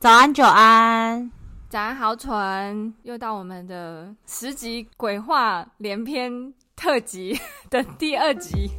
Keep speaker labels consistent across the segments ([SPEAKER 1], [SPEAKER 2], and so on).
[SPEAKER 1] 早安，久安，
[SPEAKER 2] 早安，豪纯，又到我们的十集鬼话连篇特辑的第二集。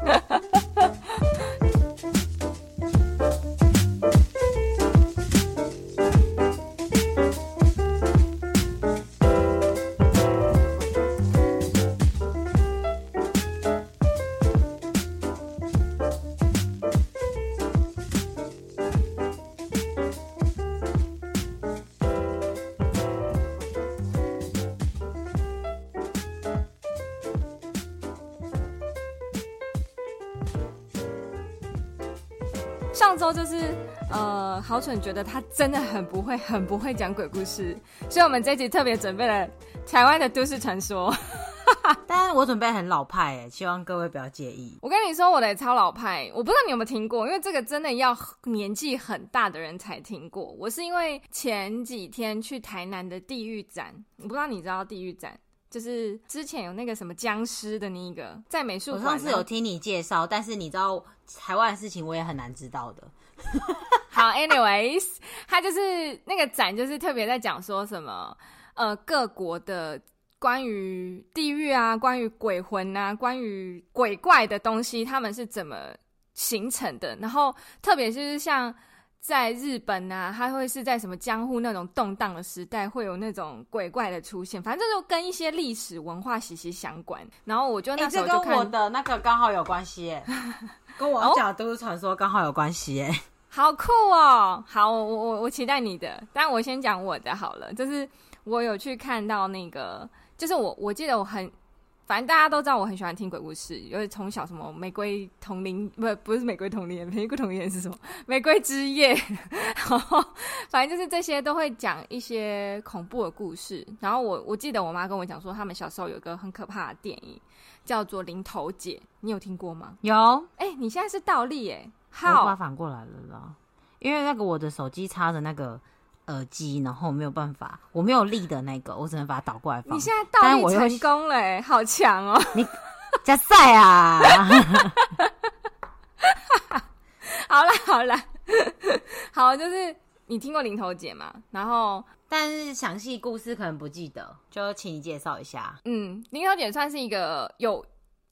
[SPEAKER 2] 呃，豪纯觉得他真的很不会，很不会讲鬼故事，所以我们这一集特别准备了台湾的都市传说。
[SPEAKER 1] 但是我准备很老派哎，希望各位不要介意。
[SPEAKER 2] 我跟你说，我的也超老派，我不知道你有没有听过，因为这个真的要年纪很大的人才听过。我是因为前几天去台南的地狱展，我不知道你知道地狱展。就是之前有那个什么僵尸的那一个，在美术馆。
[SPEAKER 1] 我上次有听你介绍，但是你知道台湾的事情，我也很难知道的。
[SPEAKER 2] 好，anyways，他就是那个展，就是特别在讲说什么，呃，各国的关于地狱啊，关于鬼魂啊，关于鬼怪的东西，他们是怎么形成的。然后特别就是像。在日本啊，它会是在什么江户那种动荡的时代，会有那种鬼怪的出现。反正就跟一些历史文化息息相关。然后我就那时候就看、
[SPEAKER 1] 欸、我的那个刚好有关系耶，跟我讲都市传说刚好有关系耶，
[SPEAKER 2] 好酷哦！好，我我我期待你的，但我先讲我的好了。就是我有去看到那个，就是我我记得我很。反正大家都知道我很喜欢听鬼故事，因为从小什么玫瑰童林不不是玫瑰童林，玫瑰童林是什么？玫瑰之夜，然后反正就是这些都会讲一些恐怖的故事。然后我我记得我妈跟我讲说，他们小时候有一个很可怕的电影叫做《林头姐》，你有听过吗？
[SPEAKER 1] 有。
[SPEAKER 2] 哎、欸，你现在是倒立哎，
[SPEAKER 1] 好，我把反过来了啦，因为那个我的手机插的那个。耳机，然后没有办法，我没有力的那个，我只能把它倒过来放。
[SPEAKER 2] 你现在倒立成功了，好强哦！
[SPEAKER 1] 你加赛啊！
[SPEAKER 2] 好了好了，好，就是你听过林头姐吗？然后，
[SPEAKER 1] 但是详细故事可能不记得，就请你介绍一下。
[SPEAKER 2] 嗯，林头姐算是一个有。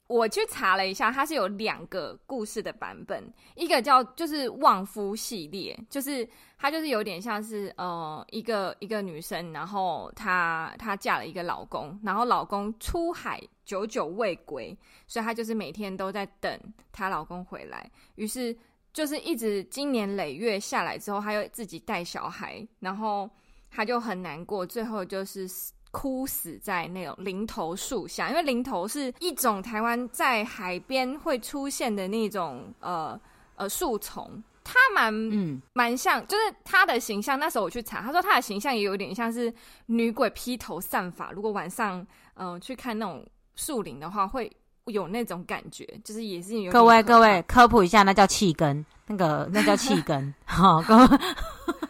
[SPEAKER 2] 我去查了一下，它是有两个故事的版本，一个叫就是旺夫系列，就是它就是有点像是呃一个一个女生，然后她她嫁了一个老公，然后老公出海久久未归，所以她就是每天都在等她老公回来，于是就是一直经年累月下来之后，她又自己带小孩，然后她就很难过，最后就是。枯死在那种林头树下，因为林头是一种台湾在海边会出现的那种呃呃树丛，它蛮嗯蛮像，就是它的形象。那时候我去查，他说它的形象也有点像是女鬼披头散发。如果晚上嗯、呃、去看那种树林的话，会有那种感觉，就是也是有。
[SPEAKER 1] 各位各位科普一下，那叫气根，那个那叫气根。好，各位。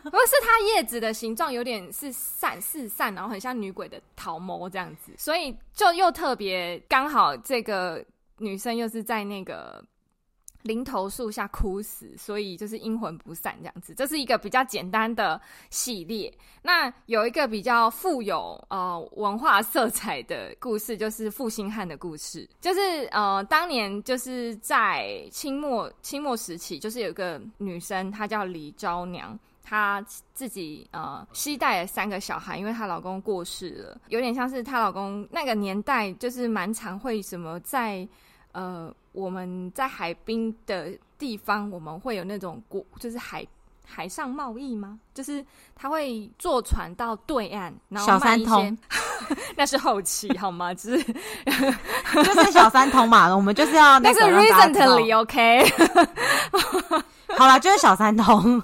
[SPEAKER 2] 不是它叶子的形状有点是散四散，然后很像女鬼的桃毛这样子，所以就又特别刚好这个女生又是在那个林头树下哭死，所以就是阴魂不散这样子。这是一个比较简单的系列。那有一个比较富有呃文化色彩的故事，就是负心汉的故事，就是呃当年就是在清末清末时期，就是有一个女生，她叫李昭娘。她自己呃，携带了三个小孩，因为她老公过世了，有点像是她老公那个年代，就是蛮常会什么在呃，我们在海滨的地方，我们会有那种国，就是海海上贸易吗？就是他会坐船到对岸，然后小三通，那是后期好吗？就是
[SPEAKER 1] 就是小三通嘛，我们就是要那个
[SPEAKER 2] recently OK，
[SPEAKER 1] 好了，就是小三通。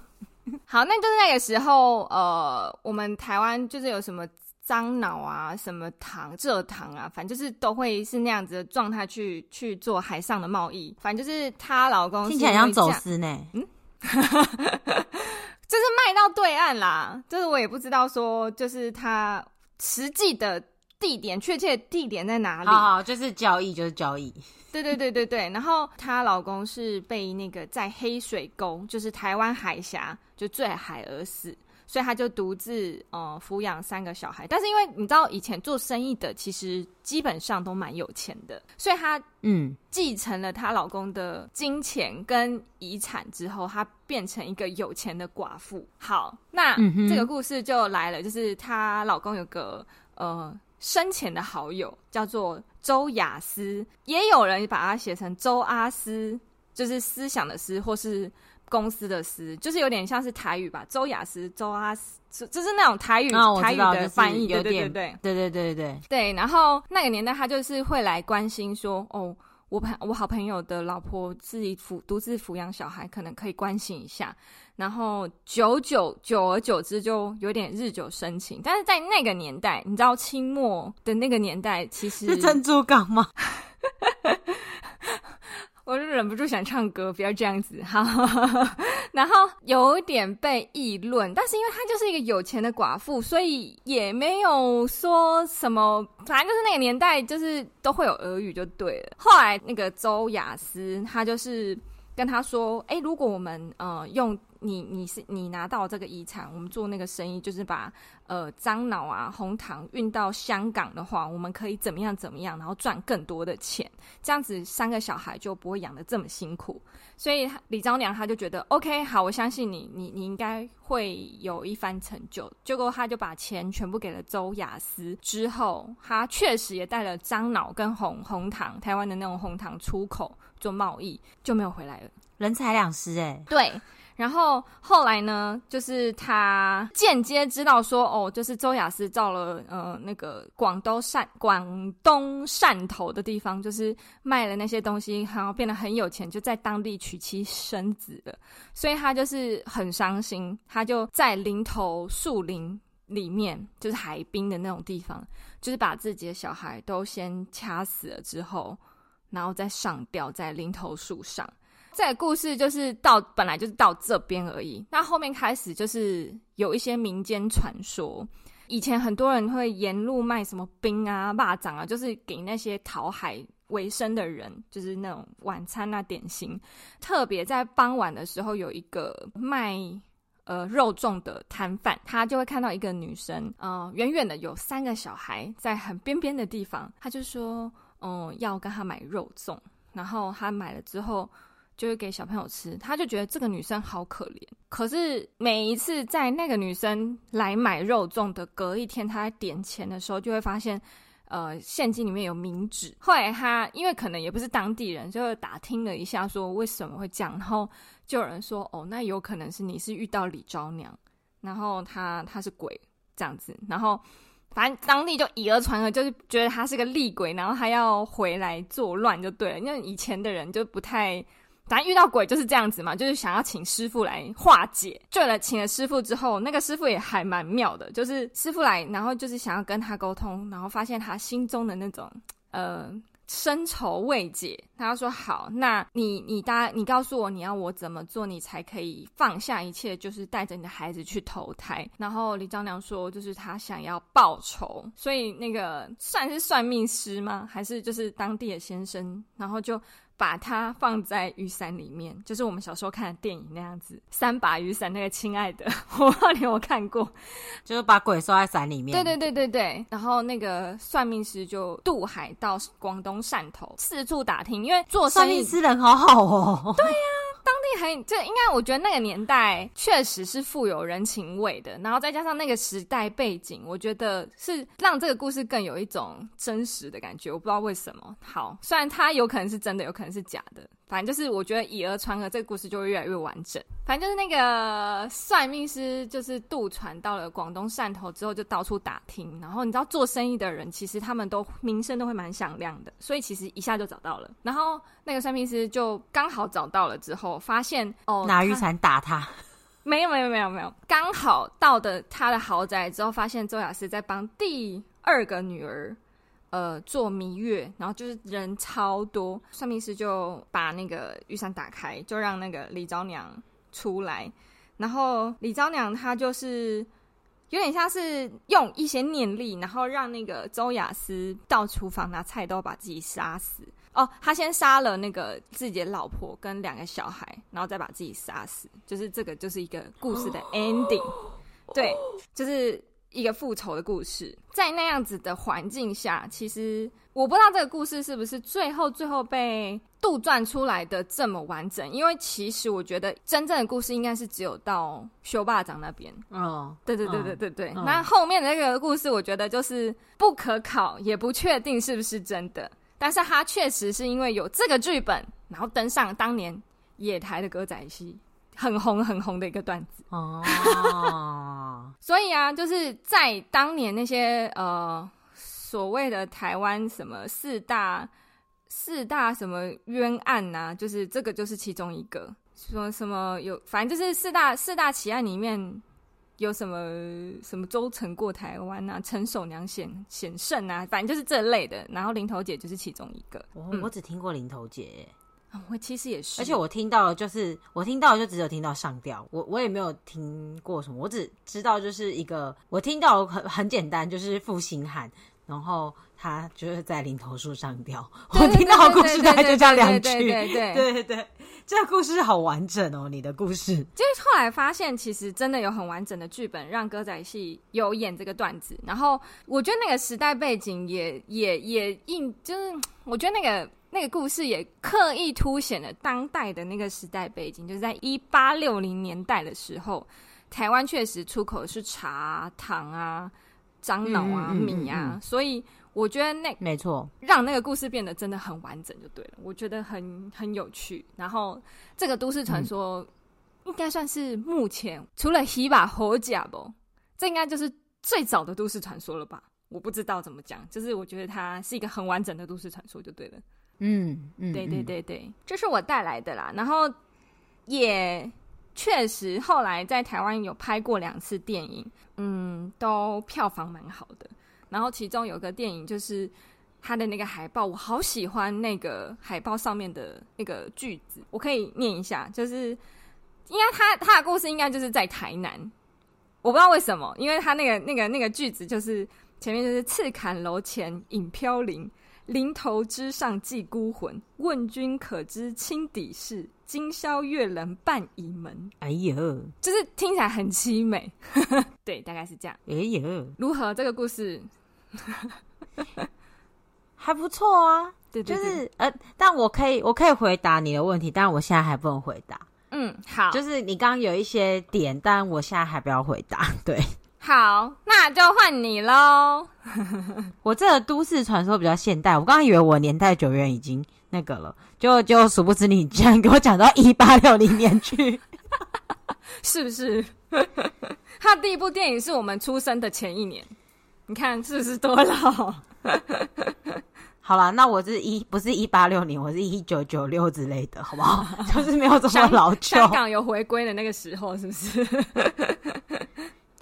[SPEAKER 2] 好，那就是那个时候，呃，我们台湾就是有什么樟脑啊、什么糖、蔗糖啊，反正就是都会是那样子的状态去去做海上的贸易。反正就是她老公
[SPEAKER 1] 听起来像走私呢，嗯，
[SPEAKER 2] 就是卖到对岸啦。就是我也不知道说，就是他实际的地点，确切地点在哪里？
[SPEAKER 1] 好，好，就是交易，就是交易。
[SPEAKER 2] 对对对对对，然后她老公是被那个在黑水沟，就是台湾海峡就坠海而死，所以他就独自呃抚养三个小孩。但是因为你知道，以前做生意的其实基本上都蛮有钱的，所以她嗯继承了她老公的金钱跟遗产之后，她变成一个有钱的寡妇。好，那、嗯、这个故事就来了，就是她老公有个呃生前的好友叫做周雅思，也有人把它写成周阿思，就是思想的思，或是。公司的司就是有点像是台语吧，周雅思、周阿斯，就是那种台语台语的翻译，有点对
[SPEAKER 1] 对对对对
[SPEAKER 2] 对。然后那个年代，他就是会来关心说：“哦，我朋我好朋友的老婆自己抚独自抚养小孩，可能可以关心一下。”然后久久久而久之，就有点日久生情。但是在那个年代，你知道清末的那个年代，其实
[SPEAKER 1] 是珍珠港吗？
[SPEAKER 2] 我就忍不住想唱歌，不要这样子哈。然后有点被议论，但是因为她就是一个有钱的寡妇，所以也没有说什么。反正就是那个年代，就是都会有俄语就对了。后来那个周雅思，他就是跟他说：“哎，如果我们呃用。”你你是你拿到这个遗产，我们做那个生意就是把呃樟脑啊红糖运到香港的话，我们可以怎么样怎么样，然后赚更多的钱，这样子三个小孩就不会养的这么辛苦。所以李昭娘她就觉得 OK 好，我相信你，你你应该会有一番成就。结果她就把钱全部给了周雅思，之后她确实也带了樟脑跟红红糖，台湾的那种红糖出口做贸易，就没有回来了。
[SPEAKER 1] 人财两失哎，
[SPEAKER 2] 对。然后后来呢，就是他间接知道说，哦，就是周雅思到了呃那个广东汕广东汕头的地方，就是卖了那些东西，然后变得很有钱，就在当地娶妻生子了。所以他就是很伤心，他就在林头树林里面，就是海滨的那种地方，就是把自己的小孩都先掐死了之后，然后再上吊在林头树上。这个故事就是到本来就是到这边而已，那后面开始就是有一些民间传说。以前很多人会沿路卖什么冰啊、蚂蚱啊，就是给那些讨海为生的人，就是那种晚餐啊、点心。特别在傍晚的时候，有一个卖呃肉粽的摊贩，他就会看到一个女生，嗯、呃，远远的有三个小孩在很边边的地方，他就说，嗯、要跟他买肉粽，然后他买了之后。就会给小朋友吃，他就觉得这个女生好可怜。可是每一次在那个女生来买肉粽的隔一天，他在点钱的时候，就会发现，呃，现金里面有冥纸。后来他因为可能也不是当地人，就打听了一下，说为什么会这样，然后就有人说，哦，那有可能是你是遇到李昭娘，然后他他是鬼这样子，然后反正当地就以讹传讹，就是觉得他是个厉鬼，然后他要回来作乱就对了。因为以前的人就不太。反正遇到鬼就是这样子嘛，就是想要请师傅来化解。对了，请了师傅之后，那个师傅也还蛮妙的，就是师傅来，然后就是想要跟他沟通，然后发现他心中的那种呃深仇未解。他说：“好，那你你大你告诉我你要我怎么做，你才可以放下一切，就是带着你的孩子去投胎。”然后李张良说：“就是他想要报仇，所以那个算是算命师吗？还是就是当地的先生？然后就。”把它放在雨伞里面，就是我们小时候看的电影那样子，三把雨伞。那个亲爱的，我不知道你有有看过，
[SPEAKER 1] 就是把鬼收在伞里面。
[SPEAKER 2] 对对对对对。然后那个算命师就渡海到广东汕头，四处打听，因为做生意，
[SPEAKER 1] 算命师人好好哦。
[SPEAKER 2] 对呀、啊，这应该，我觉得那个年代确实是富有人情味的。然后再加上那个时代背景，我觉得是让这个故事更有一种真实的感觉。我不知道为什么。好，虽然它有可能是真的，有可能。是假的，反正就是我觉得以讹传讹，这个故事就会越来越完整。反正就是那个算命师，就是渡船到了广东汕头之后，就到处打听。然后你知道做生意的人，其实他们都名声都会蛮响亮的，所以其实一下就找到了。然后那个算命师就刚好找到了之后，发现哦，
[SPEAKER 1] 拿雨伞打他，
[SPEAKER 2] 没有没有没有没有，刚好到的他的豪宅之后，发现周亚思在帮第二个女儿。呃，做蜜月，然后就是人超多，算命师就把那个雨伞打开，就让那个李昭娘出来。然后李昭娘她就是有点像是用一些念力，然后让那个周雅思到厨房拿菜刀把自己杀死。哦，他先杀了那个自己的老婆跟两个小孩，然后再把自己杀死。就是这个就是一个故事的 ending。对，就是一个复仇的故事。在那样子的环境下，其实我不知道这个故事是不是最后最后被杜撰出来的这么完整。因为其实我觉得真正的故事应该是只有到修霸长那边。
[SPEAKER 1] 哦，
[SPEAKER 2] 对对对对对对。
[SPEAKER 1] 嗯、
[SPEAKER 2] 那后面的那个故事，我觉得就是不可考，也不确定是不是真的。但是它确实是因为有这个剧本，然后登上当年野台的歌仔戏。很红很红的一个段子哦，oh. 所以啊，就是在当年那些呃所谓的台湾什么四大四大什么冤案呐、啊，就是这个就是其中一个，说什么有反正就是四大四大奇案里面有什么什么周成过台湾啊，陈守娘显显圣啊，反正就是这类的，然后林头姐就是其中一个。
[SPEAKER 1] 我我只听过林头姐。
[SPEAKER 2] 我其实也是，
[SPEAKER 1] 而且我听到就是我听到就只有听到上吊，我我也没有听过什么，我只知道就是一个我听到很很简单，就是负心汉，然后他就是在林头树上吊。我听到的故事大概就这样两句，
[SPEAKER 2] 对对对
[SPEAKER 1] 对对对，这个故事好完整哦，你的故事。
[SPEAKER 2] 就是后来发现，其实真的有很完整的剧本，让歌仔戏有演这个段子。然后我觉得那个时代背景也也也印，就是我觉得那个。那个故事也刻意凸显了当代的那个时代背景，就是在一八六零年代的时候，台湾确实出口的是茶啊、糖啊、樟脑啊、米啊，所以我觉得那
[SPEAKER 1] 没错，
[SPEAKER 2] 让那个故事变得真的很完整就对了。我觉得很很有趣。然后这个都市传说应该算是目前除了希巴侯甲不，这应该就是最早的都市传说了吧？我不知道怎么讲，就是我觉得它是一个很完整的都市传说就对了。
[SPEAKER 1] 嗯，嗯，
[SPEAKER 2] 对对对对，这是我带来的啦。然后也确实后来在台湾有拍过两次电影，嗯，都票房蛮好的。然后其中有个电影就是他的那个海报，我好喜欢那个海报上面的那个句子，我可以念一下，就是应该他他的故事应该就是在台南，我不知道为什么，因为他那个那个那个句子就是前面就是赤坎楼前影飘零。林头之上寄孤魂，问君可知青底事？今宵月冷半倚门。
[SPEAKER 1] 哎呦，
[SPEAKER 2] 就是听起来很凄美。对，大概是这样。
[SPEAKER 1] 哎呦，
[SPEAKER 2] 如何这个故事？
[SPEAKER 1] 还不错啊。
[SPEAKER 2] 对，对，对，
[SPEAKER 1] 就是呃，但我可以，我可以回答你的问题，但我现在还不能回答。
[SPEAKER 2] 嗯，好。
[SPEAKER 1] 就是你刚刚有一些点，但我现在还不要回答。对。
[SPEAKER 2] 好，那就换你喽。
[SPEAKER 1] 我这个都市传说比较现代，我刚刚以为我年代久远已经那个了，就就殊不知你竟然给我讲到一八六零年去，
[SPEAKER 2] 是不是？他第一部电影是我们出生的前一年，你看是不是多老？
[SPEAKER 1] 好啦，那我是一不是一八六零，我是一九九六之类的，好不好？就是没有这么老旧。
[SPEAKER 2] 香港有回归的那个时候，是不是？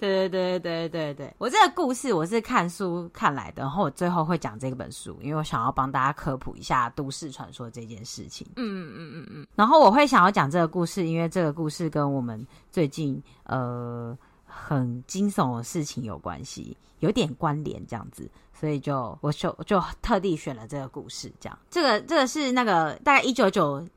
[SPEAKER 1] 对对对对对对，我这个故事我是看书看来的，然后我最后会讲这本书，因为我想要帮大家科普一下都市传说这件事情。
[SPEAKER 2] 嗯嗯嗯嗯嗯，
[SPEAKER 1] 然后我会想要讲这个故事，因为这个故事跟我们最近呃很惊悚的事情有关系，有点关联这样子，所以就我就就特地选了这个故事。这样，这个这个是那个大概一九九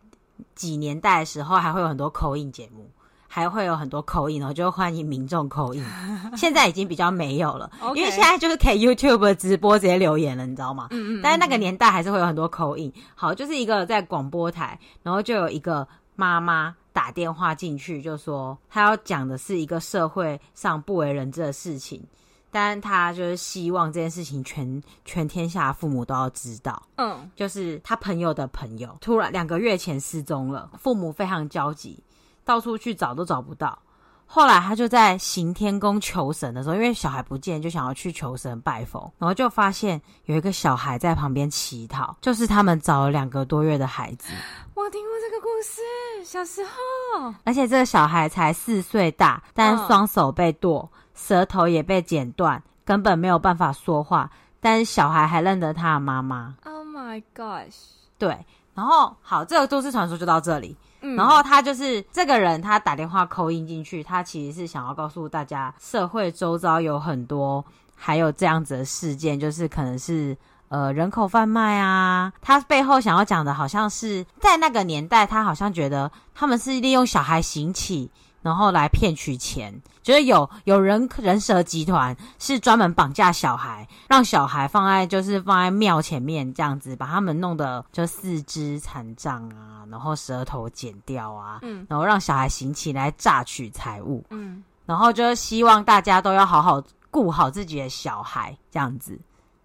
[SPEAKER 1] 几年代的时候，还会有很多 call in 节目。还会有很多 in，然后就欢迎民众 call in。现在已经比较没有了因为现在就是可以 YouTube 直播直接留言了，你知道吗？嗯嗯。但是那个年代还是会有很多 call in。好，就是一个在广播台，然后就有一个妈妈打电话进去，就说她要讲的是一个社会上不为人知的事情，但她就是希望这件事情全全天下父母都要知道。嗯，就是她朋友的朋友突然两个月前失踪了，父母非常焦急。到处去找都找不到，后来他就在行天宫求神的时候，因为小孩不见，就想要去求神拜佛，然后就发现有一个小孩在旁边乞讨，就是他们找了两个多月的孩子。
[SPEAKER 2] 我听过这个故事，小时候，
[SPEAKER 1] 而且这个小孩才四岁大，但双手被剁，哦、舌头也被剪断，根本没有办法说话，但是小孩还认得他的妈妈。
[SPEAKER 2] Oh my gosh！
[SPEAKER 1] 对，然后好，这个都市传说就到这里。然后他就是这个人，他打电话扣音进去，他其实是想要告诉大家，社会周遭有很多还有这样子的事件，就是可能是呃人口贩卖啊。他背后想要讲的，好像是在那个年代，他好像觉得他们是利用小孩行乞，然后来骗取钱，就是有有人人蛇集团是专门绑架小孩，让小孩放在就是放在庙前面这样子，把他们弄得就四肢残障啊，然后舌头剪掉啊，嗯，然后让小孩行乞来榨取财物，嗯，然后就是希望大家都要好好顾好自己的小孩这样子。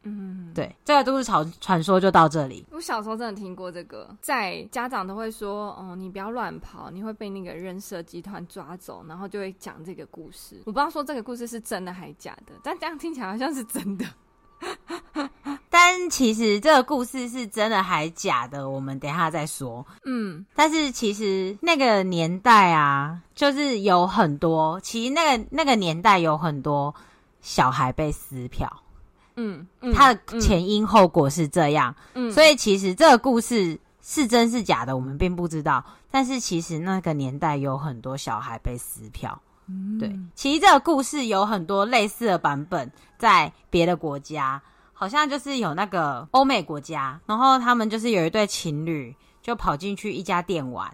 [SPEAKER 1] 嗯，对，这个都市传传说就到这里。
[SPEAKER 2] 我小时候真的听过这个，在家长都会说：“哦，你不要乱跑，你会被那个人蛇集团抓走。”然后就会讲这个故事。我不知道说这个故事是真的还是假的，但这样听起来好像是真的。
[SPEAKER 1] 但其实这个故事是真的还假的，我们等一下再说。嗯，但是其实那个年代啊，就是有很多，其实那个那个年代有很多小孩被撕票。嗯，嗯，它的前因后果是这样，嗯，所以其实这个故事是真是假的，我们并不知道。但是其实那个年代有很多小孩被撕票，嗯，对。其实这个故事有很多类似的版本，在别的国家，好像就是有那个欧美国家，然后他们就是有一对情侣就跑进去一家店玩。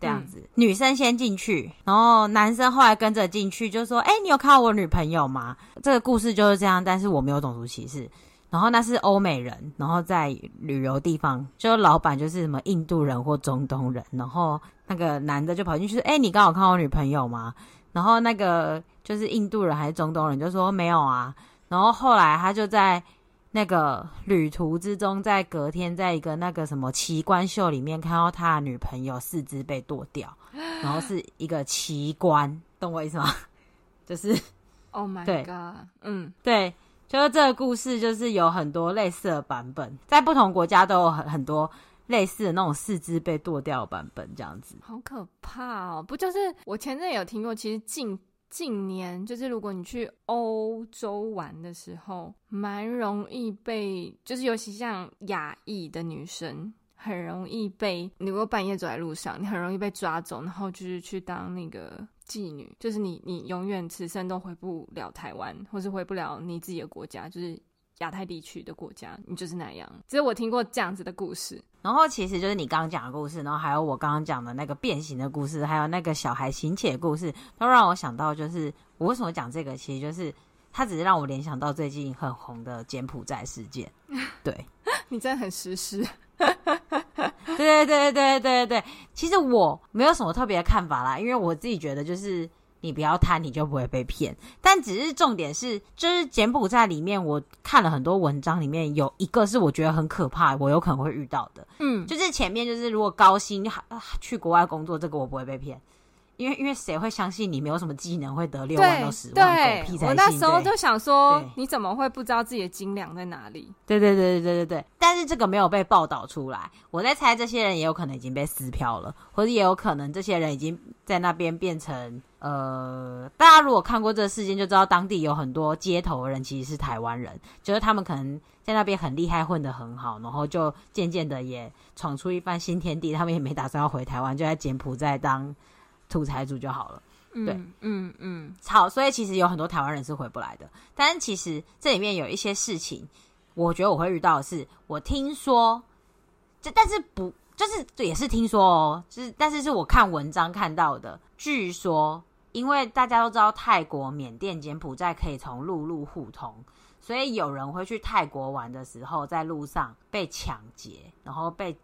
[SPEAKER 1] 这样子，嗯、女生先进去，然后男生后来跟着进去，就说：“哎、欸，你有看到我女朋友吗？”这个故事就是这样，但是我没有种族歧视。然后那是欧美人，然后在旅游地方，就老板就是什么印度人或中东人，然后那个男的就跑进去说：“哎、欸，你刚好看到我女朋友吗？”然后那个就是印度人还是中东人就说：“没有啊。”然后后来他就在。那个旅途之中，在隔天，在一个那个什么奇观秀里面看到他的女朋友四肢被剁掉，然后是一个奇观，懂我意思吗？就是
[SPEAKER 2] ，Oh my God，嗯，
[SPEAKER 1] 对，就是这个故事，就是有很多类似的版本，在不同国家都有很很多类似的那种四肢被剁掉的版本，这样子，
[SPEAKER 2] 好可怕哦！不就是我前阵有听过，其实近。近年就是，如果你去欧洲玩的时候，蛮容易被，就是尤其像亚裔的女生，很容易被，你如果半夜走在路上，你很容易被抓走，然后就是去当那个妓女，就是你你永远此生都回不了台湾，或是回不了你自己的国家，就是。亚太地区的国家，你就是那样。只是我听过这样子的故事，
[SPEAKER 1] 然后其实就是你刚刚讲的故事，然后还有我刚刚讲的那个变形的故事，还有那个小孩行乞的故事，都让我想到，就是我为什么讲这个，其实就是它只是让我联想到最近很红的柬埔寨事件。对，
[SPEAKER 2] 你真的很实施。
[SPEAKER 1] 对对对对对对对，其实我没有什么特别的看法啦，因为我自己觉得就是。你不要贪，你就不会被骗。但只是重点是，就是柬埔寨里面，我看了很多文章，里面有一个是我觉得很可怕，我有可能会遇到的。嗯，就是前面就是如果高薪去国外工作，这个我不会被骗。因为因为谁会相信你没有什么技能会得六万到十万？
[SPEAKER 2] 对，对我那时候就想说，你怎么会不知道自己的斤两在哪里？
[SPEAKER 1] 对对对对对对对。但是这个没有被报道出来，我在猜这些人也有可能已经被撕票了，或者也有可能这些人已经在那边变成呃，大家如果看过这个事件，就知道当地有很多街头的人其实是台湾人，就是他们可能在那边很厉害，混得很好，然后就渐渐的也闯出一番新天地，他们也没打算要回台湾，就在柬埔寨当。土财主就好了，对，嗯嗯，嗯好，所以其实有很多台湾人是回不来的。但是其实这里面有一些事情，我觉得我会遇到的是，我听说，这但是不就是也是听说哦，就是但是是我看文章看到的。据说，因为大家都知道泰国、缅甸、柬埔寨可以从陆路互通，所以有人会去泰国玩的时候，在路上被抢劫，然后被。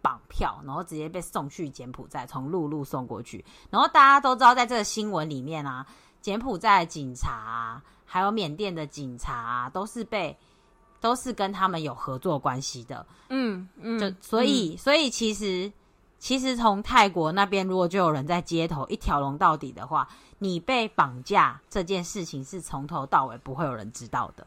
[SPEAKER 1] 绑票，然后直接被送去柬埔寨，从陆路送过去。然后大家都知道，在这个新闻里面啊，柬埔寨的警察啊，还有缅甸的警察啊，都是被都是跟他们有合作关系的。嗯嗯，就所以、嗯、所以其实其实从泰国那边，如果就有人在街头一条龙到底的话，你被绑架这件事情是从头到尾不会有人知道的。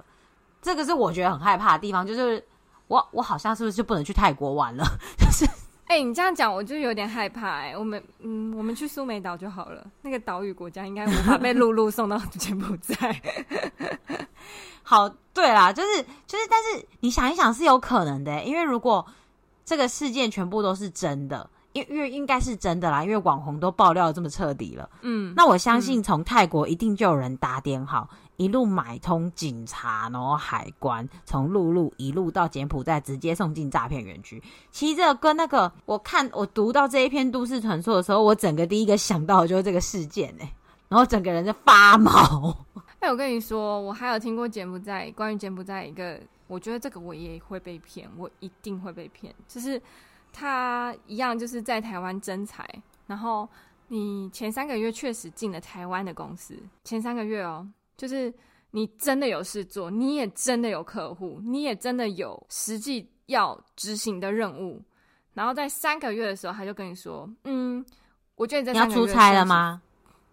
[SPEAKER 1] 这个是我觉得很害怕的地方，就是。我我好像是不是就不能去泰国玩了？就是，
[SPEAKER 2] 哎、欸，你这样讲我就有点害怕、欸。哎，我们嗯，我们去苏梅岛就好了。那个岛屿国家应该无法被陆路送到柬埔寨。
[SPEAKER 1] 好，对啦，就是就是，但是你想一想是有可能的、欸，因为如果这个事件全部都是真的，因因为应该是真的啦，因为网红都爆料这么彻底了。嗯，那我相信从泰国一定就有人打点好，一路买通警察，然后海关，从陆路一路到柬埔寨，直接送进诈骗园区。其实这个跟那个，我看我读到这一篇都市传说的时候，我整个第一个想到的就是这个事件哎，然后整个人就发毛。
[SPEAKER 2] 哎，我跟你说，我还有听过柬埔寨关于柬埔寨一个，我觉得这个我也会被骗，我一定会被骗，就是他一样就是在台湾征才，然后。你前三个月确实进了台湾的公司，前三个月哦，就是你真的有事做，你也真的有客户，你也真的有实际要执行的任务。然后在三个月的时候，他就跟你说：“嗯，我觉得你在三个月
[SPEAKER 1] 你要出差了吗？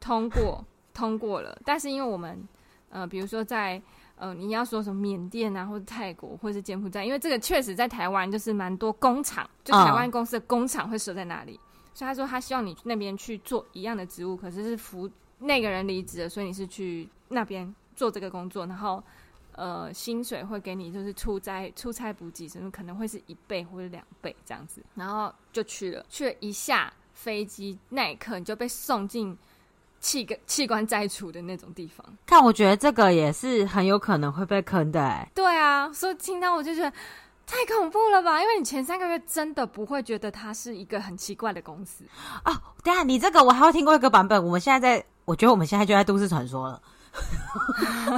[SPEAKER 2] 通过，通过了。但是因为我们，呃，比如说在呃，你要说什么缅甸啊，或者泰国，或者是柬埔寨，因为这个确实在台湾就是蛮多工厂，就台湾公司的工厂会设在那里。嗯”所以他说他希望你那边去做一样的职务，可是是服那个人离职了，所以你是去那边做这个工作，然后呃薪水会给你就是出差出差补给，什么可能会是一倍或者两倍这样子，然后就去了，去了一下飞机那一刻你就被送进器官器官摘除的那种地方。
[SPEAKER 1] 看，我觉得这个也是很有可能会被坑的哎。
[SPEAKER 2] 对啊，所以听到我就觉得。太恐怖了吧！因为你前三个月真的不会觉得它是一个很奇怪的公司
[SPEAKER 1] 哦。等下你这个我还有听过一个版本，我们现在在，我觉得我们现在就在都市传说了。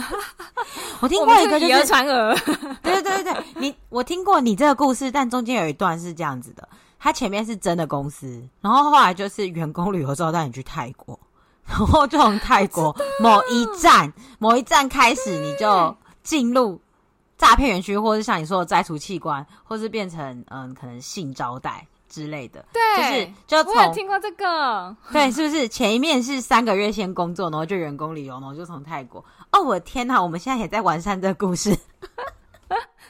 [SPEAKER 1] 我听过一个就是传讹，对对对对，你我听过你这个故事，但中间有一段是这样子的：他前面是真的公司，然后后来就是员工旅游之后带你去泰国，然后就从泰国某一站某一站开始，你就进入。诈骗园区，或是像你说的摘除器官，或是变成嗯，可能性招待之类的。
[SPEAKER 2] 对，
[SPEAKER 1] 就是就
[SPEAKER 2] 我有听过这个。
[SPEAKER 1] 对，是不是前一面是三个月先工作，然后就员工旅游，然后就从泰国。哦，我的天哪！我们现在也在完善这个故事。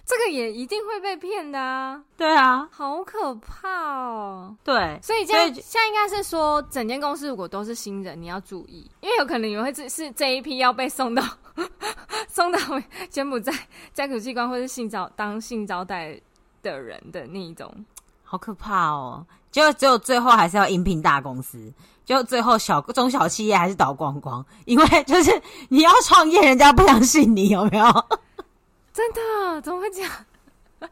[SPEAKER 2] 这个也一定会被骗的啊！
[SPEAKER 1] 对啊，
[SPEAKER 2] 好可怕哦！
[SPEAKER 1] 对，
[SPEAKER 2] 所以这样现在应该是说，整间公司如果都是新人，你要注意，因为有可能你会是是这一批要被送到 送到柬埔寨摘除器官或是性招当性招待的人的那一种，
[SPEAKER 1] 好可怕哦！就只有最后还是要应聘大公司，就最后小中小企业还是倒光光，因为 就是你要创业，人家不相信你，有没有？
[SPEAKER 2] 真的？怎么会这样？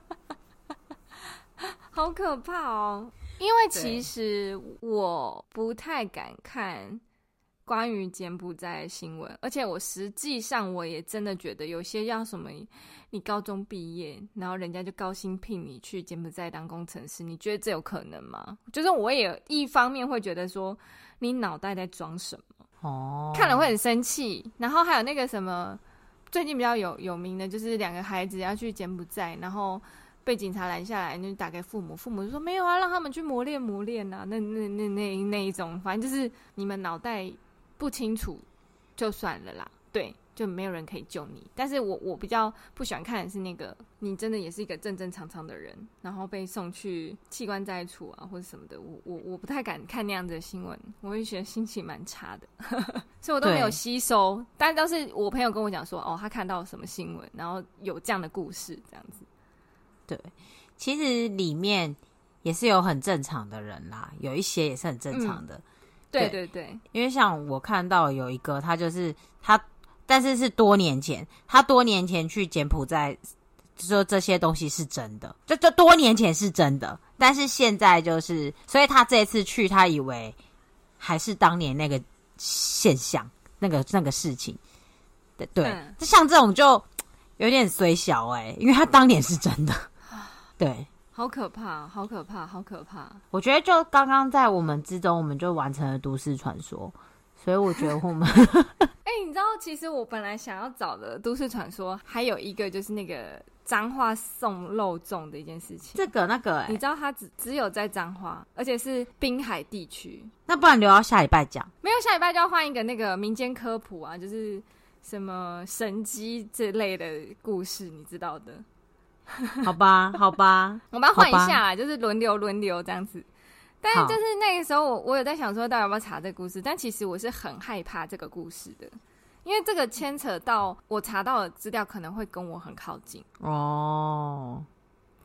[SPEAKER 2] 好可怕哦！因为其实我不太敢看关于柬埔寨的新闻，而且我实际上我也真的觉得有些要什么，你高中毕业，然后人家就高薪聘你去柬埔寨当工程师，你觉得这有可能吗？就是我也一方面会觉得说，你脑袋在装什么？哦，看了会很生气。然后还有那个什么。最近比较有有名的就是两个孩子要去柬埔寨，然后被警察拦下来，就打给父母，父母就说没有啊，让他们去磨练磨练啊。那那那那那一种，反正就是你们脑袋不清楚就算了啦，对。就没有人可以救你，但是我我比较不喜欢看的是那个，你真的也是一个正正常常的人，然后被送去器官摘除啊或者什么的，我我我不太敢看那样子的新闻，我会觉得心情蛮差的，所以我都没有吸收。但都是我朋友跟我讲说，哦，他看到什么新闻，然后有这样的故事，这样子。
[SPEAKER 1] 对，其实里面也是有很正常的人啦，有一些也是很正常的。嗯、对对对，因为像我看到有一个，他就是他。但是是多年前，他多年前去柬埔寨说这些东西是真的，就这多年前是真的。但是现在就是，所以他这次去，他以为还是当年那个现象，那个那个事情。对对，嗯、像这种就有点虽小哎、欸，因为他当年是真的。对，
[SPEAKER 2] 好可怕，好可怕，好可怕。
[SPEAKER 1] 我觉得就刚刚在我们之中，我们就完成了都市传说。所以我觉得我们，
[SPEAKER 2] 哎，你知道，其实我本来想要找的都市传说，还有一个就是那个脏话送肉粽的一件事情。
[SPEAKER 1] 这个那个、欸，
[SPEAKER 2] 你知道它只只有在彰化，而且是滨海地区。
[SPEAKER 1] 那不然留到下礼拜讲。
[SPEAKER 2] 没有，下礼拜就要换一个那个民间科普啊，就是什么神机这类的故事，你知道的。
[SPEAKER 1] 好吧，好吧，
[SPEAKER 2] 我们要换一下啊，就是轮流轮流这样子。但是就是那个时候我，我我有在想说，到底要不要查这个故事？但其实我是很害怕这个故事的，因为这个牵扯到我查到的资料可能会跟我很靠近哦。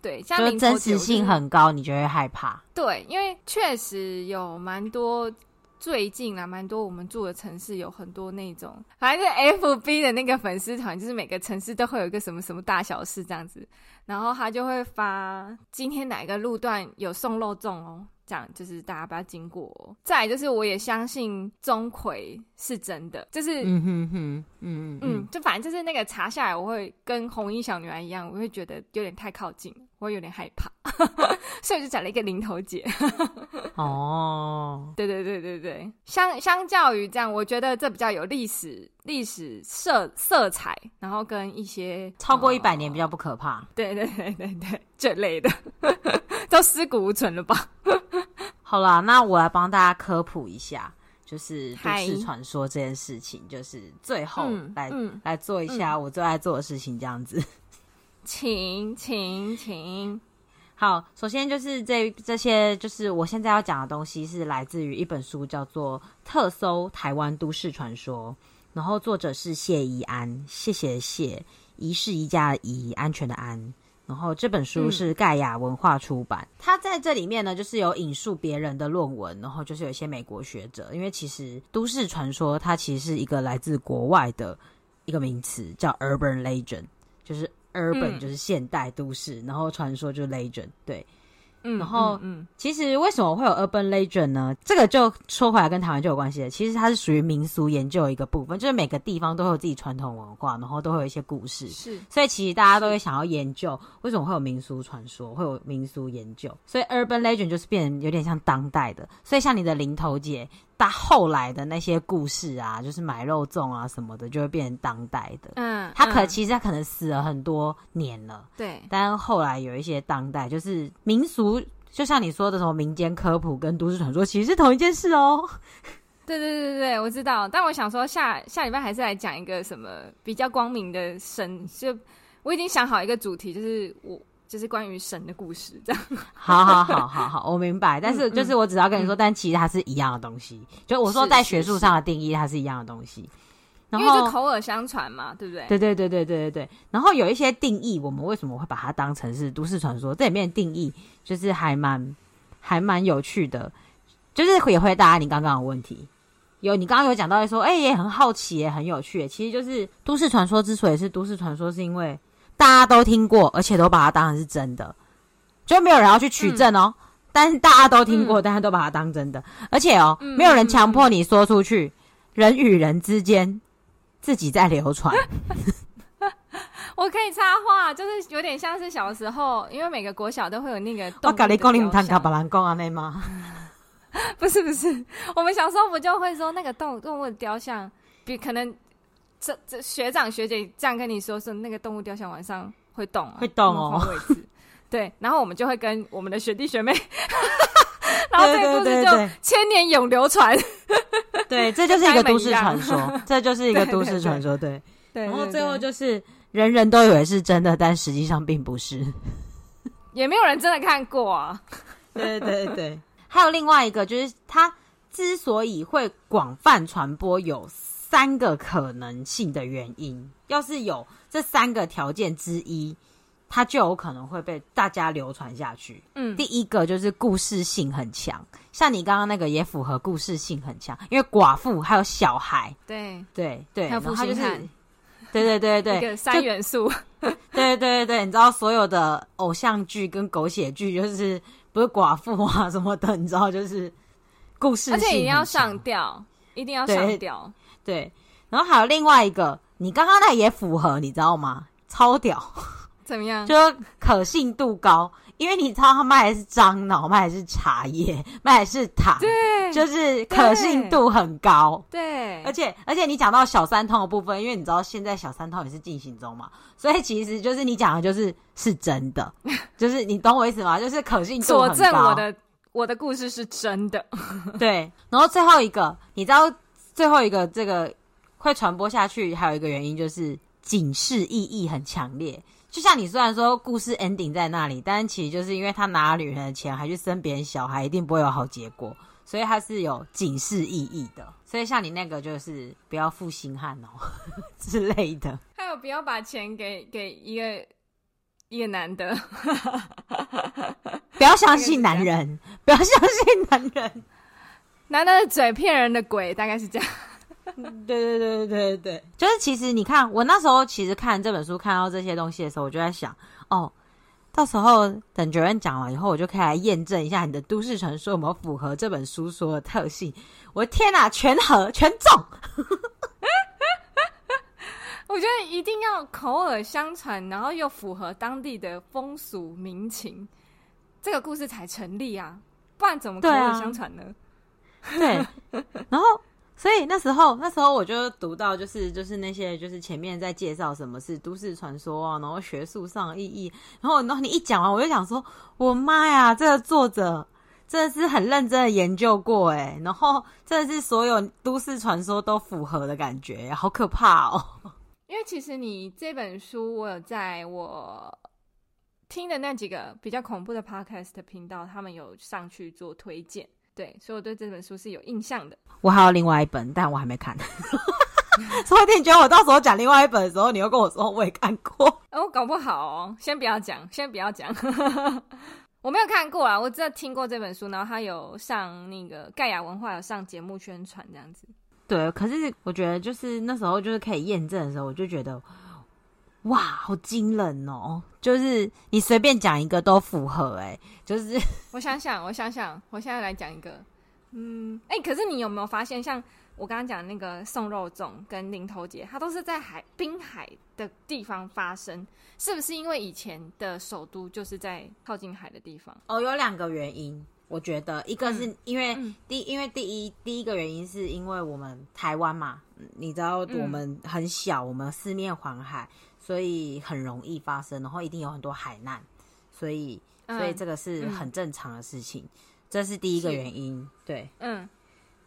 [SPEAKER 2] 对，像
[SPEAKER 1] 就真实性很高，你就会害怕。
[SPEAKER 2] 对，因为确实有蛮多最近啊，蛮多我们住的城市有很多那种，反正是 FB 的那个粉丝团，就是每个城市都会有一个什么什么大小事这样子，然后他就会发今天哪个路段有送肉粽哦。这样就是大家不要经过、哦。再来就是，我也相信钟馗是真的，就是嗯哼哼，嗯嗯嗯，就反正就是那个查下来，我会跟红衣小女孩一样，我会觉得有点太靠近，我有点害怕，所以我就找了一个零头姐。哦，对对对对对，相相较于这样，我觉得这比较有历史历史色色彩，然后跟一些
[SPEAKER 1] 超过一百年比较不可怕。
[SPEAKER 2] 哦、对对对对对，这类的 都尸骨无存了吧？
[SPEAKER 1] 好啦，那我来帮大家科普一下，就是都市传说这件事情，就是最后来、嗯、来做一下我最爱做的事情，这样子。
[SPEAKER 2] 请请请，
[SPEAKER 1] 好，首先就是这这些，就是我现在要讲的东西，是来自于一本书，叫做《特搜台湾都市传说》，然后作者是谢宜安，谢谢谢，宜是宜家的宜，安全的安。然后这本书是盖亚文化出版，嗯，它在这里面呢，就是有引述别人的论文，然后就是有一些美国学者，因为其实都市传说它其实是一个来自国外的一个名词，叫 urban legend，就是 urban 就是现代都市，嗯，然后传说就是 legend，对。嗯，然后，嗯，其实为什么会有 urban legend 呢？这个就说回来跟台湾就有关系了。其实它是属于民俗研究的一个部分，就是每个地方都会有自己传统文化，然后都会有一些故事。是，所以其实大家都会想要研究为什么会有民俗传说，会有民俗研究。所以 urban legend 就是变成有点像当代的。所以像你的零头姐。他后来的那些故事啊，就是买肉粽啊什么的，就会变成当代的。嗯，他可其实他可能死了很多年了。对，但后来有一些当代，就是民俗，就像你说的什么民间科普跟都市传说，其实是同一件事哦。
[SPEAKER 2] 对对对对，我知道。但我想说，下下礼拜还是来讲一个什么比较光明的神，就我已经想好一个主题，就是我。就是关于神的故事，这样。
[SPEAKER 1] 好好好好好，我明白。但是就是我只要跟你说，嗯、但其实它是一样的东西。嗯、就我说在学术上的定义，它是一样的东西。
[SPEAKER 2] 然后因为就口耳相传嘛，对不对？
[SPEAKER 1] 对对对对对对对。然后有一些定义，我们为什么会把它当成是都市传说？这里面的定义就是还蛮还蛮有趣的，就是也回答你刚刚的问题。有你刚刚有讲到说，哎、欸，也很好奇，也很有趣。其实就是都市传说之所以是都市传说，是因为。大家都听过，而且都把它当成是真的，就没有人要去取证哦。嗯、但是大家都听过，大、嗯、家都把它当真的，而且哦，嗯、没有人强迫你说出去。嗯、人与人之间自己在流传。
[SPEAKER 2] 我可以插话，就是有点像是小时候，因为每个国小都会有那个。
[SPEAKER 1] 我跟你讲，你们谈卡巴兰讲啊，那吗？
[SPEAKER 2] 不是不是，我们小时候不就会说那个动动物的雕像，比可能。这这学长学姐这样跟你说，是那个动物雕像晚上会动，啊，会动哦。位置 对，然后我们就会跟我们的学弟学妹，然后这个故事就千年永流传。
[SPEAKER 1] 对，这就是一个都市传说，这就是一个都市传说。对，对，然后最后就是人人都以为是真的，但实际上并不是，
[SPEAKER 2] 也没有人真的看过啊。
[SPEAKER 1] 对对对对，还有另外一个，就是它之所以会广泛传播有。三个可能性的原因，要是有这三个条件之一，它就有可能会被大家流传下去。嗯，第一个就是故事性很强，像你刚刚那个也符合故事性很强，因为寡妇还有小孩。
[SPEAKER 2] 对
[SPEAKER 1] 对对，
[SPEAKER 2] 然后就是
[SPEAKER 1] 对对
[SPEAKER 2] 对对，三元素。
[SPEAKER 1] 对对对对，你知道所有的偶像剧跟狗血剧，就是不是寡妇啊什么的，你知道就是故事，而且
[SPEAKER 2] 一定要上吊，一定要上吊。
[SPEAKER 1] 对，然后还有另外一个，你刚刚那也符合，你知道吗？超屌，
[SPEAKER 2] 怎么样？
[SPEAKER 1] 就可信度高，因为你知道他卖的是樟脑，卖的是茶叶，卖的是糖，对，就是可信度很高。对，而且而且你讲到小三通的部分，因为你知道现在小三通也是进行中嘛，所以其实就是你讲的就是是真的，就是你懂我意思吗？就是可信度很高。
[SPEAKER 2] 佐证我的我的故事是真的。
[SPEAKER 1] 对，然后最后一个，你知道？最后一个，这个会传播下去，还有一个原因就是警示意义很强烈。就像你虽然说故事 ending 在那里，但其实就是因为他拿了女人的钱，还去生别人小孩，一定不会有好结果，所以它是有警示意义的。所以像你那个就是不要负心汉哦之类的，
[SPEAKER 2] 还有不要把钱给给一个一个男的，
[SPEAKER 1] 不要相信 男人，不要相信男人。
[SPEAKER 2] 男的嘴骗人的鬼，大概是这样。
[SPEAKER 1] 对对对对对对，就是其实你看，我那时候其实看这本书看到这些东西的时候，我就在想，哦，到时候等 Joanne 讲完以后，我就可以来验证一下你的都市传说有没有符合这本书说的特性。我的天哪，全合全中！
[SPEAKER 2] 我觉得一定要口耳相传，然后又符合当地的风俗民情，这个故事才成立啊！不然怎么口耳相传呢？
[SPEAKER 1] 对，然后。所以那时候，那时候我就读到，就是就是那些，就是前面在介绍什么是都市传说啊，然后学术上意义，然后然后你一讲完，我就想说，我妈呀，这个作者真的是很认真的研究过哎，然后真的是所有都市传说都符合的感觉，好可怕哦。
[SPEAKER 2] 因为其实你这本书，我有在我听的那几个比较恐怖的 podcast 频道，他们有上去做推荐。对，所以我对这本书是有印象的。
[SPEAKER 1] 我还有另外一本，但我还没看。所以你觉得我到时候讲另外一本的时候，你又跟我说我也看过？
[SPEAKER 2] 哦，我搞不好哦。先不要讲，先不要讲。我没有看过啊，我只有听过这本书，然后他有上那个盖亚文化有上节目宣传这样子。
[SPEAKER 1] 对，可是我觉得就是那时候就是可以验证的时候，我就觉得。哇，好惊人哦！就是你随便讲一个都符合哎，就是
[SPEAKER 2] 我想想，我想想，我现在来讲一个，嗯，哎、欸，可是你有没有发现，像我刚刚讲那个送肉粽跟林投节，它都是在海滨海的地方发生，是不是因为以前的首都就是在靠近海的地方？
[SPEAKER 1] 哦，有两个原因，我觉得一个是因为第、嗯、因为第一第一个原因是因为我们台湾嘛，你知道我们很小，嗯、我们四面环海。所以很容易发生，然后一定有很多海难，所以所以这个是很正常的事情，嗯、这是第一个原因。对，嗯，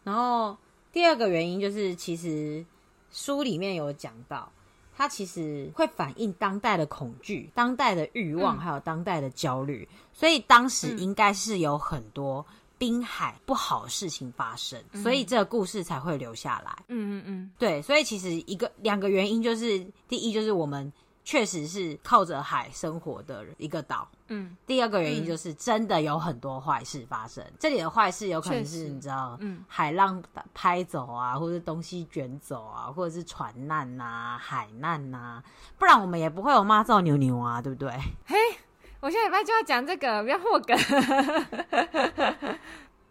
[SPEAKER 1] 然后第二个原因就是，其实书里面有讲到，它其实会反映当代的恐惧、当代的欲望，还有当代的焦虑，嗯、所以当时应该是有很多。滨海不好的事情发生，嗯、所以这个故事才会留下来。嗯嗯嗯，对，所以其实一个两个原因就是，第一就是我们确实是靠着海生活的一个岛。嗯，第二个原因就是真的有很多坏事发生。嗯、这里的坏事有可能是你知道，嗯，海浪拍走啊，或者东西卷走啊，或者是船难呐、啊、海难呐、啊，不然我们也不会有妈造牛牛啊，对不对？嘿。
[SPEAKER 2] 我下礼拜就要讲这个，不要破梗。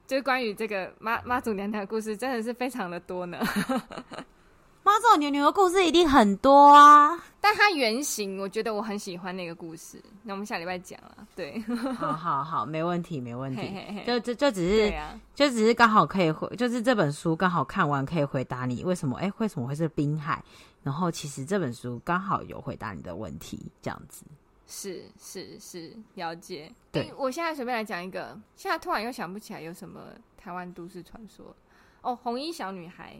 [SPEAKER 2] 就是关于这个妈妈祖娘娘的故事，真的是非常的多呢。
[SPEAKER 1] 妈祖娘娘的故事一定很多啊，
[SPEAKER 2] 但它原型，我觉得我很喜欢那个故事。那我们下礼拜讲了，对，
[SPEAKER 1] 好好好，没问题，没问题。嘿嘿嘿就就就只是，啊、就只是刚好可以回，就是这本书刚好看完可以回答你为什么，哎、欸，为什么会是滨海？然后其实这本书刚好有回答你的问题，这样子。
[SPEAKER 2] 是是是，了解。对、欸，我现在随便来讲一个，现在突然又想不起来有什么台湾都市传说。哦，红衣小女孩。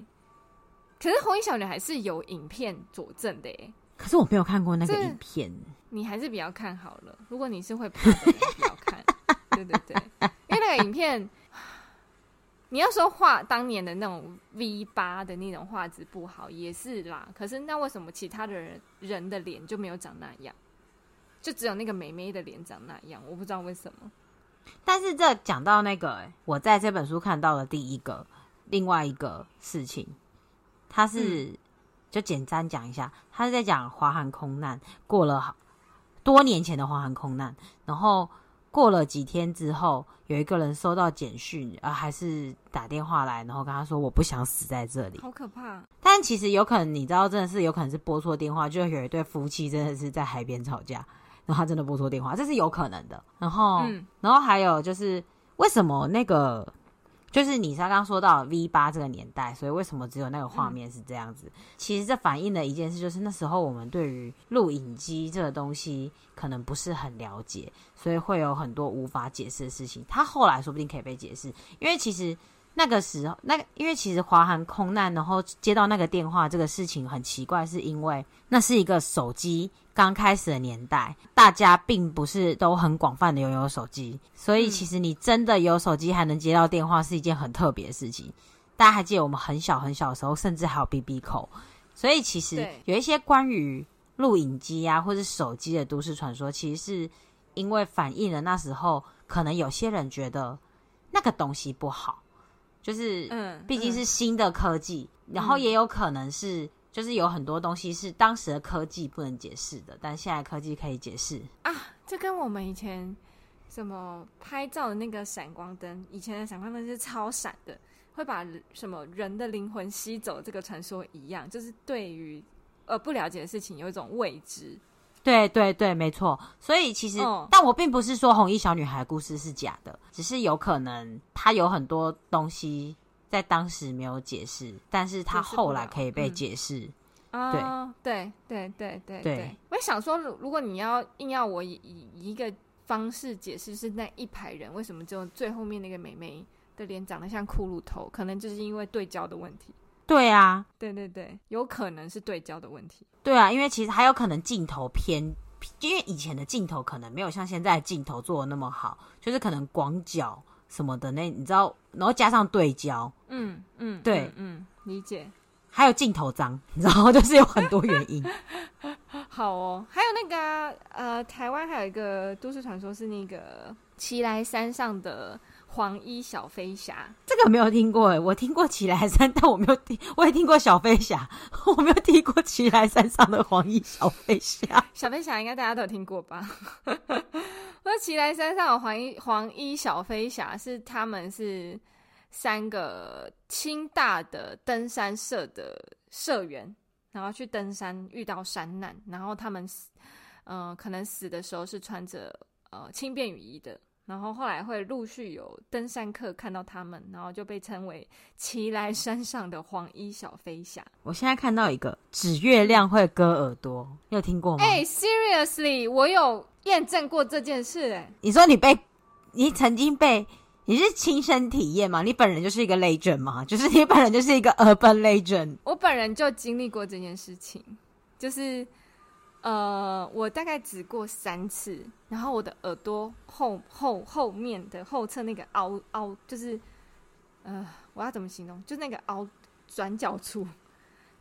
[SPEAKER 2] 可是红衣小女孩是有影片佐证的耶。
[SPEAKER 1] 可是我没有看过那个影片。
[SPEAKER 2] 你还是比较看好了。如果你是会怕的人，不要看。对对对，因为那个影片，你要说画当年的那种 V 八的那种画质不好，也是啦。可是那为什么其他的人人的脸就没有长那样？就只有那个美眉的脸长那样，我不知道为什么。
[SPEAKER 1] 但是这讲到那个，我在这本书看到的第一个另外一个事情，他是、嗯、就简单讲一下，他是在讲华航空难，过了多年前的华航空难，然后过了几天之后，有一个人收到简讯，呃，还是打电话来，然后跟他说：“我不想死在这里。”
[SPEAKER 2] 好可怕！
[SPEAKER 1] 但其实有可能，你知道，真的是有可能是拨错电话，就有一对夫妻真的是在海边吵架。然后他真的拨错电话，这是有可能的。然后，嗯、然后还有就是，为什么那个，就是你刚刚说到 V 八这个年代，所以为什么只有那个画面是这样子？嗯、其实这反映了一件事，就是那时候我们对于录影机这个东西可能不是很了解，所以会有很多无法解释的事情。他后来说不定可以被解释，因为其实。那个时候，那个因为其实华航空难，然后接到那个电话，这个事情很奇怪，是因为那是一个手机刚开始的年代，大家并不是都很广泛的拥有手机，所以其实你真的有手机还能接到电话，是一件很特别的事情。大家还记得我们很小很小的时候，甚至还有 BB call，所以其实有一些关于录影机啊或者手机的都市传说，其实是因为反映了那时候可能有些人觉得那个东西不好。就是嗯，毕竟是新的科技，嗯、然后也有可能是。就是有很多东西是当时的科技不能解释的，但现在科技可以解释
[SPEAKER 2] 啊。这跟我们以前什么拍照的那个闪光灯，以前的闪光灯是超闪的，会把什么人的灵魂吸走，这个传说一样，就是对于呃不了解的事情有一种未知。
[SPEAKER 1] 对对对，没错。所以其实，哦、但我并不是说红衣小女孩的故事是假的，只是有可能她有很多东西。在当时没有解释，但是她后来可以被解释。
[SPEAKER 2] 啊、对，对，对，对，对，对。我也想说，如果你要硬要我以以一个方式解释，是那一排人为什么就最后面那个美眉的脸长得像骷髅头，可能就是因为对焦的问题。
[SPEAKER 1] 对啊，
[SPEAKER 2] 对对对，有可能是对焦的问题。
[SPEAKER 1] 对啊，因为其实还有可能镜头偏，因为以前的镜头可能没有像现在的镜头做的那么好，就是可能广角。什么的那你知道，然后加上对焦，
[SPEAKER 2] 嗯嗯，
[SPEAKER 1] 对
[SPEAKER 2] 嗯，嗯，理解。
[SPEAKER 1] 还有镜头脏，你知道，就是有很多原因。
[SPEAKER 2] 好哦，还有那个呃，台湾还有一个都市传说，是那个奇莱山上的黄衣小飞侠。
[SPEAKER 1] 这个没有听过哎，我听过奇来山，但我没有听，我也听过小飞侠，我没有听过奇来山上的黄衣小飞侠。
[SPEAKER 2] 小飞侠应该大家都有听过吧？说奇来山上的黄衣黄衣小飞侠，是他们是三个清大的登山社的社员，然后去登山遇到山难，然后他们死，呃，可能死的时候是穿着呃轻便雨衣的，然后后来会陆续有登山客看到他们，然后就被称为奇莱山上的黄衣小飞侠。
[SPEAKER 1] 我现在看到一个指月亮会割耳朵，你有听过吗？
[SPEAKER 2] 哎、欸，Seriously，我有。验证过这件事。欸，哎，
[SPEAKER 1] 你说你被，你曾经被，你是亲身体验吗？你本人就是一个 legend 吗？就是你本人就是一个 urban legend。
[SPEAKER 2] 我本人就经历过这件事情，就是，呃，我大概指过三次，然后我的耳朵后后后面的后侧那个凹凹，就是，呃，我要怎么形容？就那个凹转角处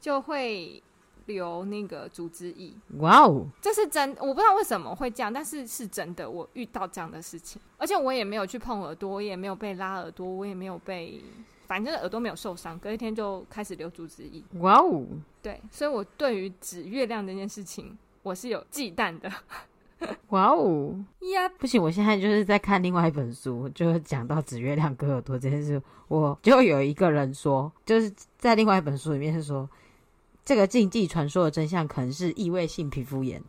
[SPEAKER 2] 就会。留那个组织液，
[SPEAKER 1] 哇哦，
[SPEAKER 2] 这是真，我不知道为什么会这样，但是是真的，我遇到这样的事情，而且我也没有去碰耳朵，我也没有被拉耳朵，我也没有被，反正耳朵没有受伤，隔一天就开始流组织液，
[SPEAKER 1] 哇哦，
[SPEAKER 2] 对，所以我对于指月亮这件事情，我是有忌惮的，
[SPEAKER 1] 哇哦
[SPEAKER 2] 呀，
[SPEAKER 1] 不行，我现在就是在看另外一本书，就是讲到紫月亮割耳朵这件事，我就有一个人说，就是在另外一本书里面是说。这个禁忌传说的真相可能是异位性皮肤炎。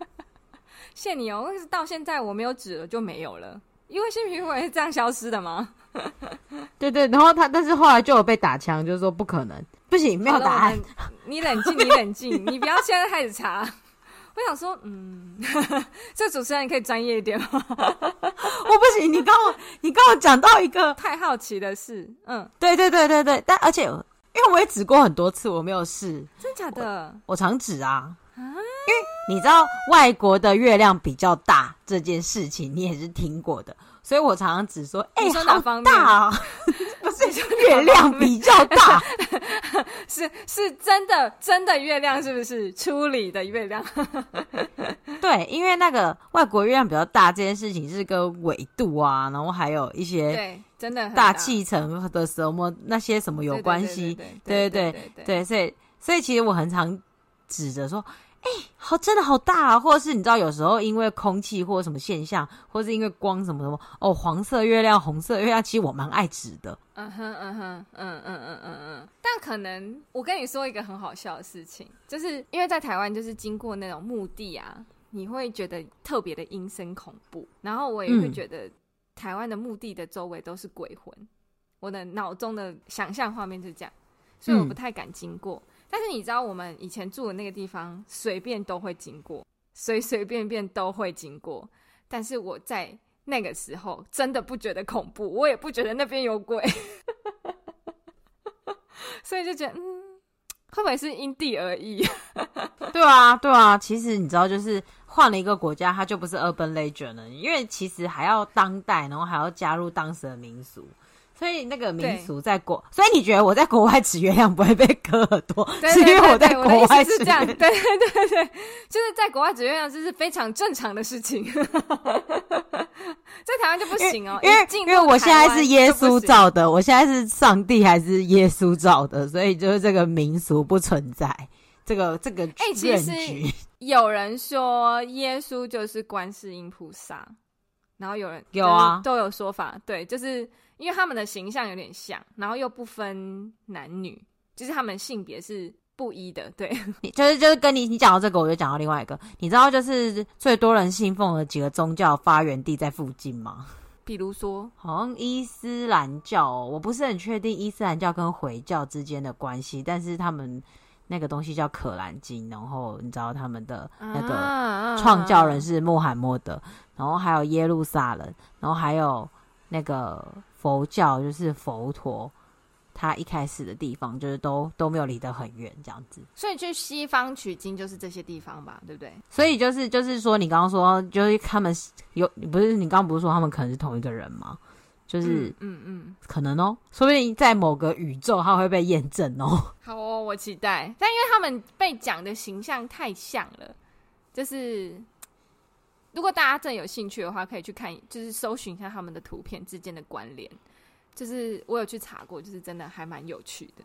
[SPEAKER 2] 谢你哦，但是到现在我没有纸了就没有了。异位性皮肤炎是这样消失的吗？
[SPEAKER 1] 对对，然后他但是后来就有被打枪，就是说不可能，不行，没有答案。
[SPEAKER 2] 你冷静，你冷静，你不要现在开始查。我想说，嗯，这主持人你可以专业一点吗？
[SPEAKER 1] 我不行，你跟我你跟我讲到一个
[SPEAKER 2] 太好奇的事。嗯，
[SPEAKER 1] 对对对对对，但而且。因为我也指过很多次，我没有试。
[SPEAKER 2] 真假的？
[SPEAKER 1] 我，我常指啊，啊，因为你知道外国的月亮比较大这件事情，你也是听过的，所以我常常只说，哎、欸，好大啊！不是月亮比较大，
[SPEAKER 2] 是是真的真的月亮，是不是处理的月亮？
[SPEAKER 1] 对，因为那个外国月亮比较大这件事情是跟纬度啊，然后还有一些
[SPEAKER 2] 对。真的
[SPEAKER 1] 大气层的什么那些什么有关系？对对对对，所以所以其实我很常指着说，哎、欸，好，真的好大啊！或者是你知道，有时候因为空气或者什么现象，或者是因为光什么什么，哦，黄色月亮、红色月亮，其实我蛮爱指的。
[SPEAKER 2] 嗯哼嗯哼嗯嗯嗯嗯嗯。但可能我跟你说一个很好笑的事情，就是因为在台湾，就是经过那种墓地啊，你会觉得特别的阴森恐怖，然后我也会觉得、嗯。台湾的墓地的周围都是鬼魂，我的脑中的想象画面就是这样，所以我不太敢经过。嗯。但是你知道，我们以前住的那个地方，随便都会经过，随 随便便都会经过。但是我在那个时候真的不觉得恐怖，我也不觉得那边有鬼，所以就觉得，嗯，会不会是因地而异？
[SPEAKER 1] 对啊，对啊，其实你知道，就是。换了一个国家，它就不是 urban legend 了，因为其实还要当代，然后还要加入当时的民俗，所以那个民俗在国，所以你觉得我在国外指月亮不会被割耳朵？对因为我在国外
[SPEAKER 2] 是这样，对对对对，就是在国外指月亮这是非常正常的事情，在台湾就不行哦，因为因为
[SPEAKER 1] 我现在是耶稣造的，我现在是上帝还是耶稣造的，所以就是这个民俗不存在。这个这个，哎、欸，其实
[SPEAKER 2] 有人说耶稣就是观世音菩萨，然后有人
[SPEAKER 1] 有啊，
[SPEAKER 2] 都有说法，对，就是。因为他们的形象有点像，然后又不分男女，就是他们性别是不一的，对。
[SPEAKER 1] 就是就是跟你你讲到这个，我就讲到另外一个，你知道就是最多人信奉的几个宗教发源地在附近吗？
[SPEAKER 2] 比如说，
[SPEAKER 1] 好像伊斯兰教，我不是很确定伊斯兰教跟回教之间的关系，但是他们那个东西叫可兰经，然后你知道他们的那个创教人是穆罕默德，然后还有耶路撒冷，然后还有那个。佛教就是佛陀，他一开始的地方就是都都没有离得很远，这样子。
[SPEAKER 2] 所以去西方取经就是这些地方吧，对不对？
[SPEAKER 1] 所以就是就是说，你刚刚说就是他们有不是你刚刚不是说他们可能是同一个人吗？就是嗯嗯，嗯，可能哦，说不定在某个宇宙他会被验证哦。
[SPEAKER 2] 好哦，我期待。但因为他们被讲的形象太像了，就是。如果大家真的有兴趣的话，可以去看，就是搜寻一下他们的图片之间的关联。就是我有去查过，就是真的还蛮有趣的。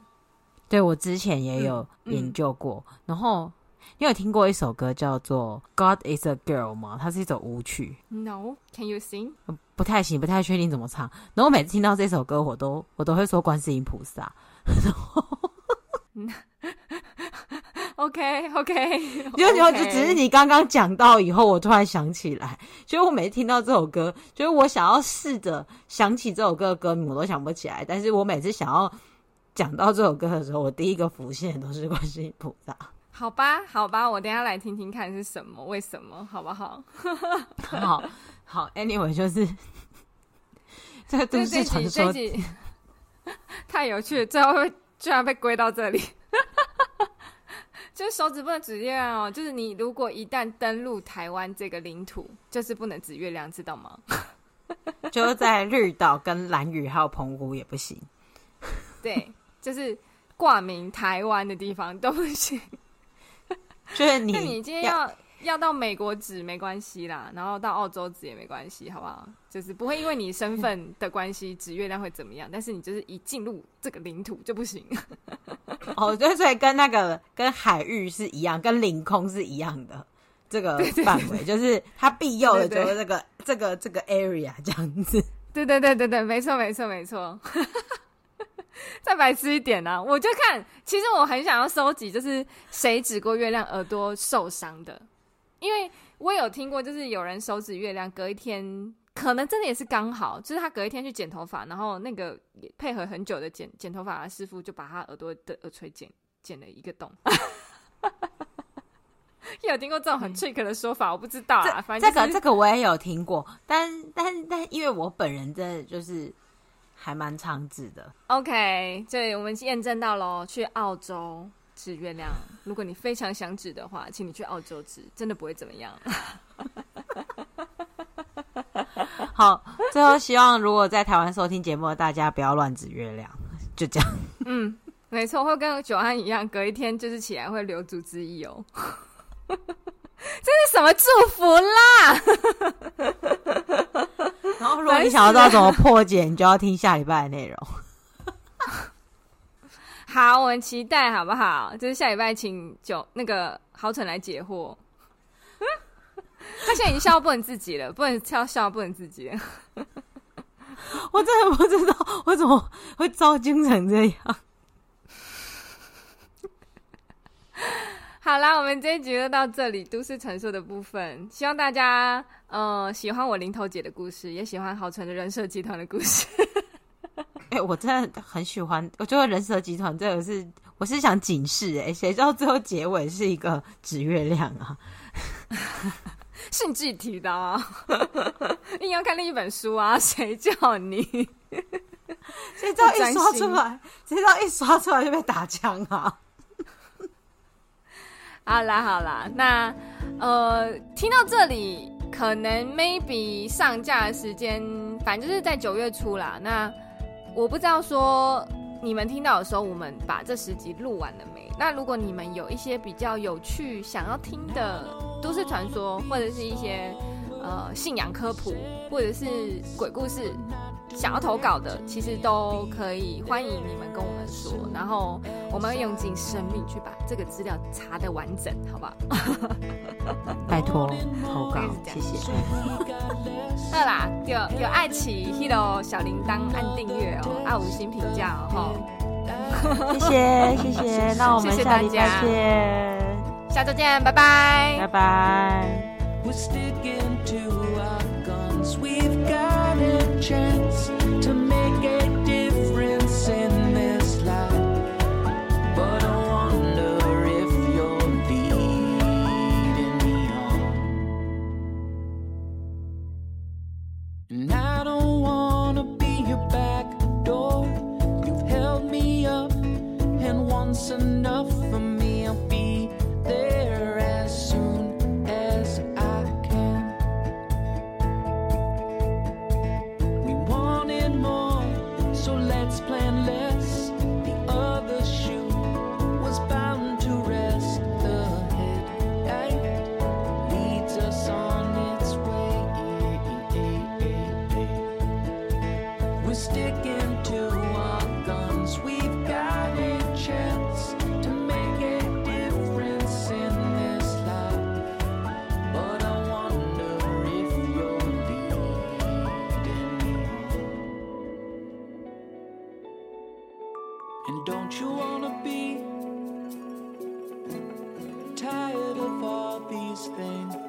[SPEAKER 1] 对，我之前也有研究过。嗯嗯、然后你有听过一首歌叫做《God Is a Girl》吗？它是一首舞曲。
[SPEAKER 2] No，Can you sing？
[SPEAKER 1] 不太行，不太确定怎么唱。然后我每次听到这首歌，我都我都会说观世音菩萨。然后
[SPEAKER 2] OK OK，
[SPEAKER 1] 就就就只是你刚刚讲到以后，我突然想起来，所以我每次听到这首歌，就是我想要试着想起这首歌的歌名，我都想不起来。但是我每次想要讲到这首歌的时候，我第一个浮现的都是观世音菩萨。
[SPEAKER 2] 好吧，好吧，我等一下来听听看是什么，为什么，好不好？
[SPEAKER 1] 好好，Anyway，就是 这个都市传说
[SPEAKER 2] 太有趣了，最后会居然被归到这里。就是手指不能指月亮哦，就是你如果一旦登陆台湾这个领土，就是不能指月亮，知道吗？
[SPEAKER 1] 就在绿岛、跟蓝屿还有澎湖也不行。
[SPEAKER 2] 对，就是挂名台湾的地方都不行。
[SPEAKER 1] 就是你，
[SPEAKER 2] 那你今天要。要到美国指没关系啦，然后到澳洲指也没关系，好不好？就是不会因为你身份的关系指月亮会怎么样，但是你就是一进入这个领土就不行。
[SPEAKER 1] 哦，对，所以跟那个跟海域是一样，跟领空是一样的这个范围，就是它庇佑的 就是这个这个这个 area 这样子。
[SPEAKER 2] 对对对对对，没错没错没错。再白痴一点呢、啊，我就看，其实我很想要收集，就是谁指过月亮耳朵受伤的。因为我有听过，就是有人手指月亮，隔一天可能真的也是刚好，就是他隔一天去剪头发，然后那个配合很久的剪剪头发的师傅就把他耳朵的耳垂剪剪了一个洞。有听过这种很 trick 的说法，我不知道啊。反正、就是、
[SPEAKER 1] 这个这个我也有听过，但但但因为我本人真的就是还蛮长指的。
[SPEAKER 2] OK，对，我们验证到喽，去澳洲。指月亮，如果你非常想指的话，请你去澳洲指，真的不会怎么
[SPEAKER 1] 样。好，最后希望如果在台湾收听节目的大家不要乱指月亮，就这样。
[SPEAKER 2] 嗯，没错，会跟九安一样，隔一天就是起来会留足之意哦。这是什么祝福啦？
[SPEAKER 1] 然后，如果你想要知道怎么破解，你就要听下礼拜的内容。
[SPEAKER 2] 好，我们期待好不好？就是下礼拜请九那个豪蠢来解惑。他现在已经笑不能自己了，不能笑笑不能自己了。
[SPEAKER 1] 我真的不知道我怎么会遭惊成这样。
[SPEAKER 2] 好啦，我们这一集就到这里，都市传说的部分。希望大家呃喜欢我零头姐的故事，也喜欢豪蠢的人设集团的故事。
[SPEAKER 1] 哎、欸，我真的很喜欢。我觉得人蛇集团这个是，我是想警示哎、欸，谁知道最后结尾是一个指月亮啊？
[SPEAKER 2] 是你自己提的啊？硬要看另一本书啊？谁叫你？
[SPEAKER 1] 谁知道 一刷出来，谁知道一刷出来就被打枪啊？
[SPEAKER 2] 好啦好啦，那呃，听到这里，可能 maybe 上架的时间，反正就是在九月初啦。那我不知道说你们听到的时候，我们把这十集录完了没？那如果你们有一些比较有趣、想要听的都市传说，或者是一些呃信仰科普，或者是鬼故事。想要投稿的，其实都可以，欢迎你们跟我们说，然后我们会用尽生命去把这个资料查的完整，好不好？
[SPEAKER 3] 拜托投稿，谢谢。
[SPEAKER 2] 好啦，有有爱奇艺的小铃铛按订阅哦，按五星评价哦，
[SPEAKER 3] 谢谢谢谢，那我们下礼拜见，
[SPEAKER 2] 下周见，拜拜，
[SPEAKER 3] 拜拜。chance. And don't you wanna be tired of all these things?